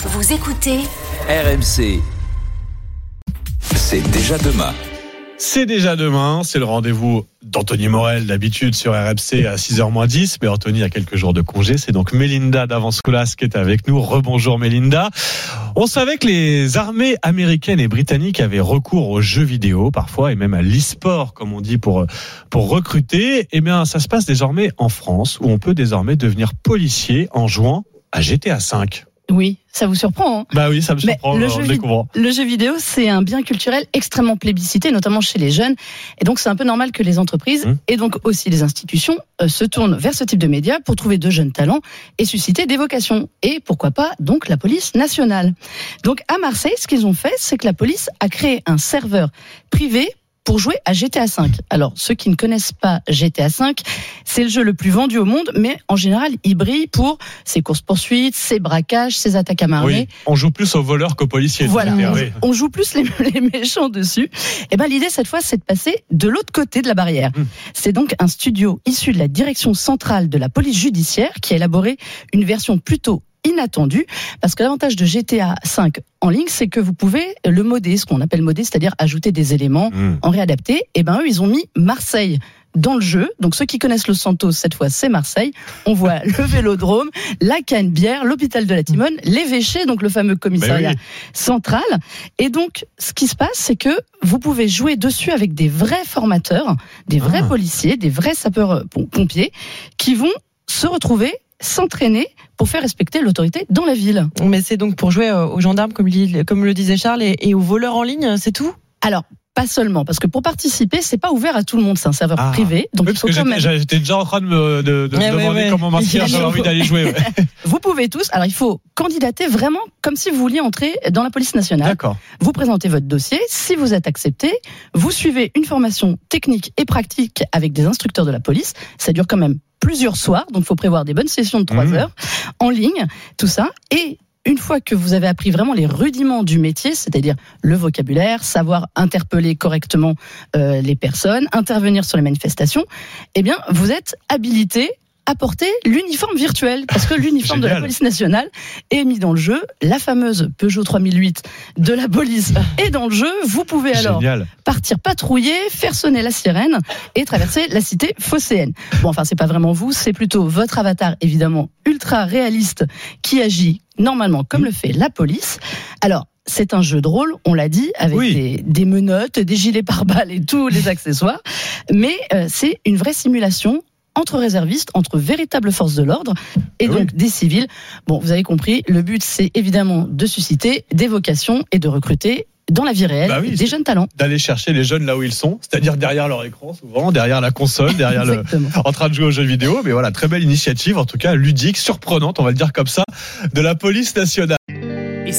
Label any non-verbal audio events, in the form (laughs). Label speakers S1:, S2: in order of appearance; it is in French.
S1: Vous écoutez
S2: RMC. C'est déjà demain.
S3: C'est déjà demain, c'est le rendez-vous d'Anthony Morel d'habitude sur RMC à 6h10, mais Anthony a quelques jours de congé, c'est donc Mélinda d'Avance-Colas qui est avec nous. Rebonjour Mélinda. On savait que les armées américaines et britanniques avaient recours aux jeux vidéo parfois et même à l'e-sport comme on dit pour pour recruter. Eh bien, ça se passe désormais en France où on peut désormais devenir policier en jouant à GTA 5.
S4: Oui, ça vous surprend. Hein
S3: bah oui, ça me surprend.
S4: le, jeu le, jeu vidéo, c'est un bien culturel extrêmement plébiscité, notamment chez les jeunes. Et donc, c'est un peu normal que les entreprises mmh. et donc aussi les institutions euh, se tournent vers ce type de médias pour trouver de jeunes talents et susciter des vocations. Et pourquoi pas, donc, la police nationale. Donc, à Marseille, ce qu'ils ont fait, c'est que la police a créé un serveur privé pour jouer à GTA V. Alors, ceux qui ne connaissent pas GTA V, c'est le jeu le plus vendu au monde, mais en général, il brille pour ses courses-poursuites, ses braquages, ses attaques à main
S3: Oui, on joue plus aux voleurs qu'aux policiers.
S4: Voilà, on, joue plus les, (laughs) les, méchants dessus. Et eh ben, l'idée, cette fois, c'est de passer de l'autre côté de la barrière. Hum. C'est donc un studio issu de la direction centrale de la police judiciaire qui a élaboré une version plutôt inattendu parce que l'avantage de GTA 5 en ligne, c'est que vous pouvez le modder, ce qu'on appelle modder, c'est-à-dire ajouter des éléments, hmm. en réadapter. Et eh ben eux, ils ont mis Marseille dans le jeu. Donc ceux qui connaissent le Santos, cette fois, c'est Marseille. On voit (laughs) le Vélodrome, la Canebière, l'hôpital de la Timone, l'évêché, donc le fameux commissariat ben central. Et donc, ce qui se passe, c'est que vous pouvez jouer dessus avec des vrais formateurs, des vrais ah. policiers, des vrais sapeurs pompiers, qui vont se retrouver s'entraîner pour faire respecter l'autorité dans la ville.
S5: Mais c'est donc pour jouer euh, aux gendarmes, comme, le disait Charles, et, aux voleurs en ligne, c'est tout?
S4: Alors, pas seulement, parce que pour participer, c'est pas ouvert à tout le monde, c'est un serveur ah. privé.
S3: Donc J'étais déjà en train de me, demander comment (laughs) m'inscrire, j'avais envie d'aller jouer. (laughs)
S4: vous pouvez tous, alors il faut candidater vraiment comme si vous vouliez entrer dans la police nationale.
S3: D'accord.
S4: Vous présentez votre dossier, si vous êtes accepté, vous suivez une formation technique et pratique avec des instructeurs de la police, ça dure quand même plusieurs soirs, donc il faut prévoir des bonnes sessions de trois mmh. heures en ligne, tout ça. Et une fois que vous avez appris vraiment les rudiments du métier, c'est-à-dire le vocabulaire, savoir interpeller correctement euh, les personnes, intervenir sur les manifestations, eh bien, vous êtes habilité apporter l'uniforme virtuel parce que l'uniforme de la police nationale est mis dans le jeu. La fameuse Peugeot 3008 de la police est dans le jeu. Vous pouvez alors partir patrouiller, faire sonner la sirène et traverser la cité phocéenne. Bon, enfin, c'est pas vraiment vous, c'est plutôt votre avatar évidemment ultra réaliste qui agit normalement comme le fait la police. Alors, c'est un jeu de rôle, on l'a dit, avec des, des, menottes, des gilets pare-balles et tous les accessoires. Mais euh, c'est une vraie simulation entre réservistes, entre véritables forces de l'ordre et ah donc des civils. Bon, vous avez compris, le but c'est évidemment de susciter des vocations et de recruter dans la vie réelle bah des jeunes talents.
S3: D'aller chercher les jeunes là où ils sont, c'est-à-dire derrière leur écran souvent, derrière la console, derrière le, en train de jouer aux jeux vidéo. Mais voilà, très belle initiative, en tout cas ludique, surprenante, on va le dire comme ça, de la police nationale.